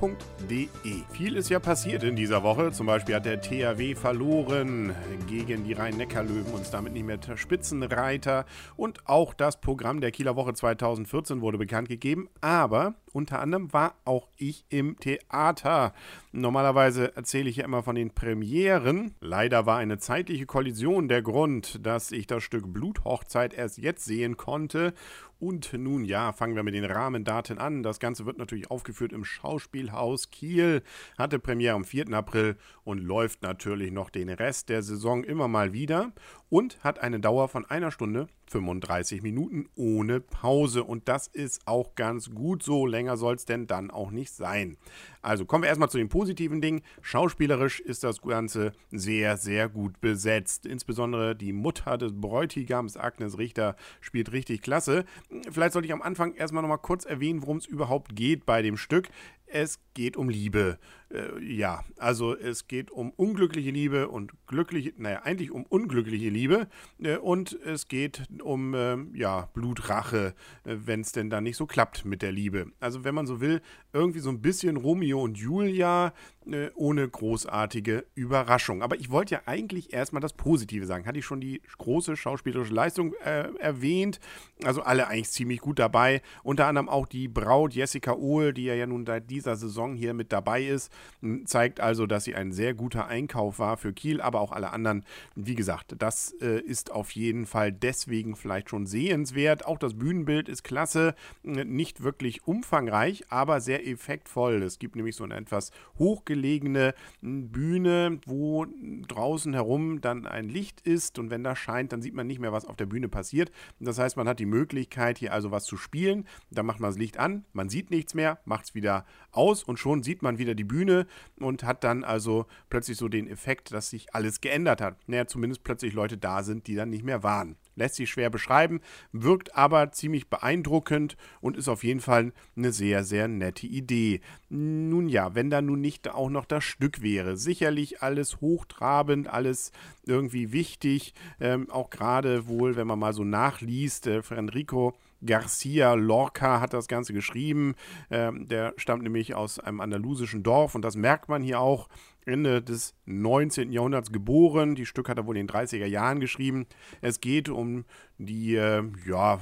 www.rhein Viel ist ja passiert in dieser Woche. Zum Beispiel hat der THW verloren gegen die Rhein-Neckar-Löwen und ist damit nicht mehr Spitzenreiter. Und auch das Programm der Kieler Woche 2014 wurde bekannt gegeben. Aber unter anderem war auch ich im Theater. Normalerweise erzähle ich ja immer von den Premieren. Leider war eine zeitliche Kollision der Grund, dass ich das Stück Bluthochzeit erst jetzt sehen konnte. Und nun ja, fangen wir mit den Rahmendaten an. Das Ganze wird natürlich aufgeführt im Schauspielhaus Kiel, hatte Premiere am 4. April und läuft natürlich noch den Rest der Saison immer mal wieder und hat eine Dauer von einer Stunde 35 Minuten ohne Pause. Und das ist auch ganz gut so. Länger soll es denn dann auch nicht sein. Also kommen wir erstmal zu den positiven Dingen. Schauspielerisch ist das Ganze sehr, sehr gut besetzt. Insbesondere die Mutter des Bräutigams, Agnes Richter, spielt richtig klasse. Vielleicht sollte ich am Anfang erstmal nochmal kurz erwähnen, worum es überhaupt geht bei dem Stück. Es geht um Liebe. Äh, ja, also es geht um unglückliche Liebe und glückliche, naja, eigentlich um unglückliche Liebe. Äh, und es geht um, äh, ja, Blutrache, wenn es denn dann nicht so klappt mit der Liebe. Also wenn man so will, irgendwie so ein bisschen Romeo und Julia äh, ohne großartige Überraschung. Aber ich wollte ja eigentlich erstmal das Positive sagen. Hatte ich schon die große schauspielerische Leistung äh, erwähnt. Also alle eigentlich ziemlich gut dabei. Unter anderem auch die Braut Jessica Ohl, die ja, ja nun seit dieser Saison hier mit dabei ist. Zeigt also, dass sie ein sehr guter Einkauf war für Kiel, aber auch alle anderen. Wie gesagt, das äh, ist auf jeden Fall deswegen vielleicht schon sehenswert. Auch das Bühnenbild ist klasse. Nicht wirklich umfangreich, aber sehr effektvoll. Es gibt nämlich so eine etwas hochgelegene Bühne, wo draußen herum dann ein Licht ist und wenn das scheint, dann sieht man nicht mehr, was auf der Bühne passiert. Das heißt, man hat die Möglichkeit, hier also was zu spielen. Dann macht man das Licht an, man sieht nichts mehr, macht es wieder aus und schon sieht man wieder die Bühne und hat dann also plötzlich so den Effekt, dass sich alles geändert hat. Naja, zumindest plötzlich Leute da sind, die dann nicht mehr waren. Lässt sich schwer beschreiben, wirkt aber ziemlich beeindruckend und ist auf jeden Fall eine sehr, sehr nette Idee. Nun ja, wenn da nun nicht auch noch das Stück wäre. Sicherlich alles hochtrabend, alles irgendwie wichtig. Ähm, auch gerade wohl, wenn man mal so nachliest, äh, Enrico Garcia Lorca hat das Ganze geschrieben. Ähm, der stammt nämlich aus einem andalusischen Dorf und das merkt man hier auch. Ende des 19. Jahrhunderts geboren. Die Stück hat er wohl in den 30er Jahren geschrieben. Es geht um die, äh, ja,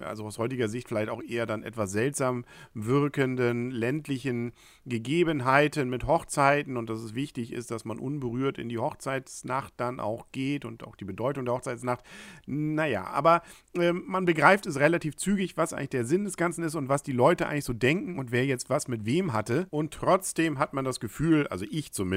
also aus heutiger Sicht vielleicht auch eher dann etwas seltsam wirkenden ländlichen Gegebenheiten mit Hochzeiten und dass es wichtig ist, dass man unberührt in die Hochzeitsnacht dann auch geht und auch die Bedeutung der Hochzeitsnacht. Naja, aber äh, man begreift es relativ zügig, was eigentlich der Sinn des Ganzen ist und was die Leute eigentlich so denken und wer jetzt was mit wem hatte. Und trotzdem hat man das Gefühl, also ich zumindest,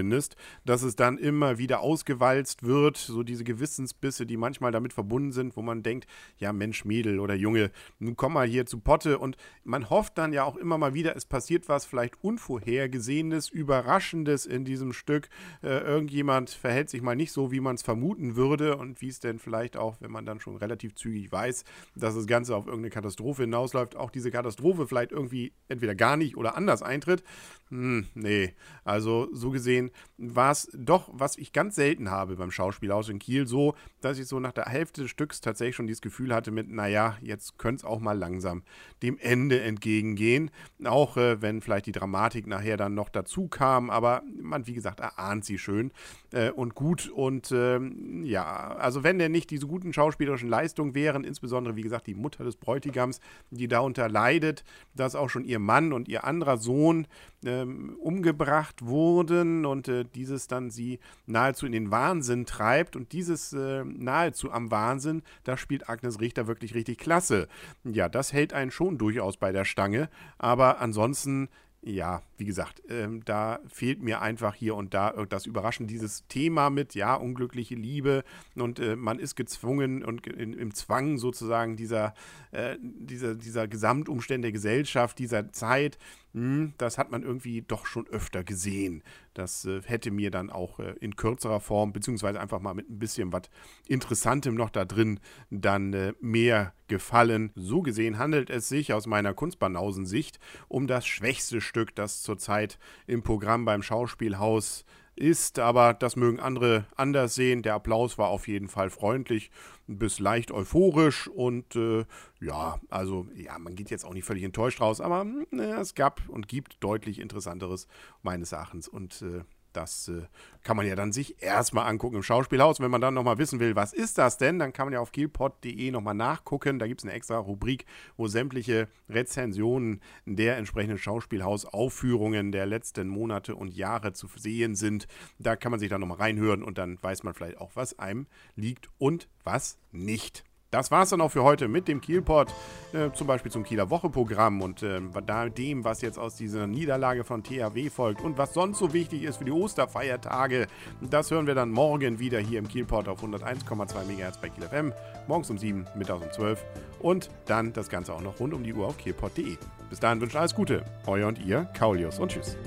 dass es dann immer wieder ausgewalzt wird, so diese Gewissensbisse, die manchmal damit verbunden sind, wo man denkt, denkt, ja Mensch, Mädel oder Junge, nun komm mal hier zu Potte. Und man hofft dann ja auch immer mal wieder, es passiert was vielleicht Unvorhergesehenes, Überraschendes in diesem Stück. Äh, irgendjemand verhält sich mal nicht so, wie man es vermuten würde und wie es denn vielleicht auch, wenn man dann schon relativ zügig weiß, dass das Ganze auf irgendeine Katastrophe hinausläuft, auch diese Katastrophe vielleicht irgendwie entweder gar nicht oder anders eintritt. Hm, nee, also so gesehen war es doch, was ich ganz selten habe beim Schauspielhaus in Kiel, so, dass ich so nach der Hälfte des Stücks tatsächlich schon dieses Gefühl hatte mit, naja, jetzt könnte es auch mal langsam dem Ende entgegengehen. Auch äh, wenn vielleicht die Dramatik nachher dann noch dazu kam, aber man, wie gesagt, erahnt sie schön äh, und gut. Und äh, ja, also wenn denn nicht diese guten schauspielerischen Leistungen wären, insbesondere, wie gesagt, die Mutter des Bräutigams, die darunter leidet, dass auch schon ihr Mann und ihr anderer Sohn ähm, umgebracht wurden und äh, dieses dann sie nahezu in den Wahnsinn treibt und dieses äh, nahezu am Wahnsinn, da spielt Agnes Richter wirklich richtig klasse. Ja, das hält einen schon durchaus bei der Stange, aber ansonsten ja, wie gesagt, ähm, da fehlt mir einfach hier und da das Überraschen, dieses Thema mit, ja, unglückliche Liebe und äh, man ist gezwungen und in, im Zwang sozusagen dieser, äh, dieser, dieser Gesamtumstände der Gesellschaft, dieser Zeit, hm, das hat man irgendwie doch schon öfter gesehen. Das äh, hätte mir dann auch äh, in kürzerer Form, beziehungsweise einfach mal mit ein bisschen was Interessantem noch da drin, dann äh, mehr gefallen. So gesehen handelt es sich aus meiner Kunstbanausen-Sicht um das schwächste Stück, das zurzeit im Programm beim Schauspielhaus ist, aber das mögen andere anders sehen. Der Applaus war auf jeden Fall freundlich bis leicht euphorisch und äh, ja, also ja, man geht jetzt auch nicht völlig enttäuscht raus, aber äh, es gab und gibt deutlich interessanteres meines Erachtens und äh, das äh, kann man ja dann sich erstmal angucken im Schauspielhaus. Wenn man dann nochmal wissen will, was ist das denn, dann kann man ja auf kielpot.de nochmal nachgucken. Da gibt es eine extra Rubrik, wo sämtliche Rezensionen der entsprechenden Schauspielhausaufführungen der letzten Monate und Jahre zu sehen sind. Da kann man sich dann nochmal reinhören und dann weiß man vielleicht auch, was einem liegt und was nicht. Das war es dann auch für heute mit dem Kielpot, äh, zum Beispiel zum Kieler Woche-Programm und äh, dem, was jetzt aus dieser Niederlage von THW folgt und was sonst so wichtig ist für die Osterfeiertage. Das hören wir dann morgen wieder hier im Kielpot auf 101,2 MHz bei Kiel FM, morgens um 7, mittags um 12 und dann das Ganze auch noch rund um die Uhr auf kielpot.de. Bis dahin wünsche ich alles Gute, euer und ihr, Kaulius und tschüss.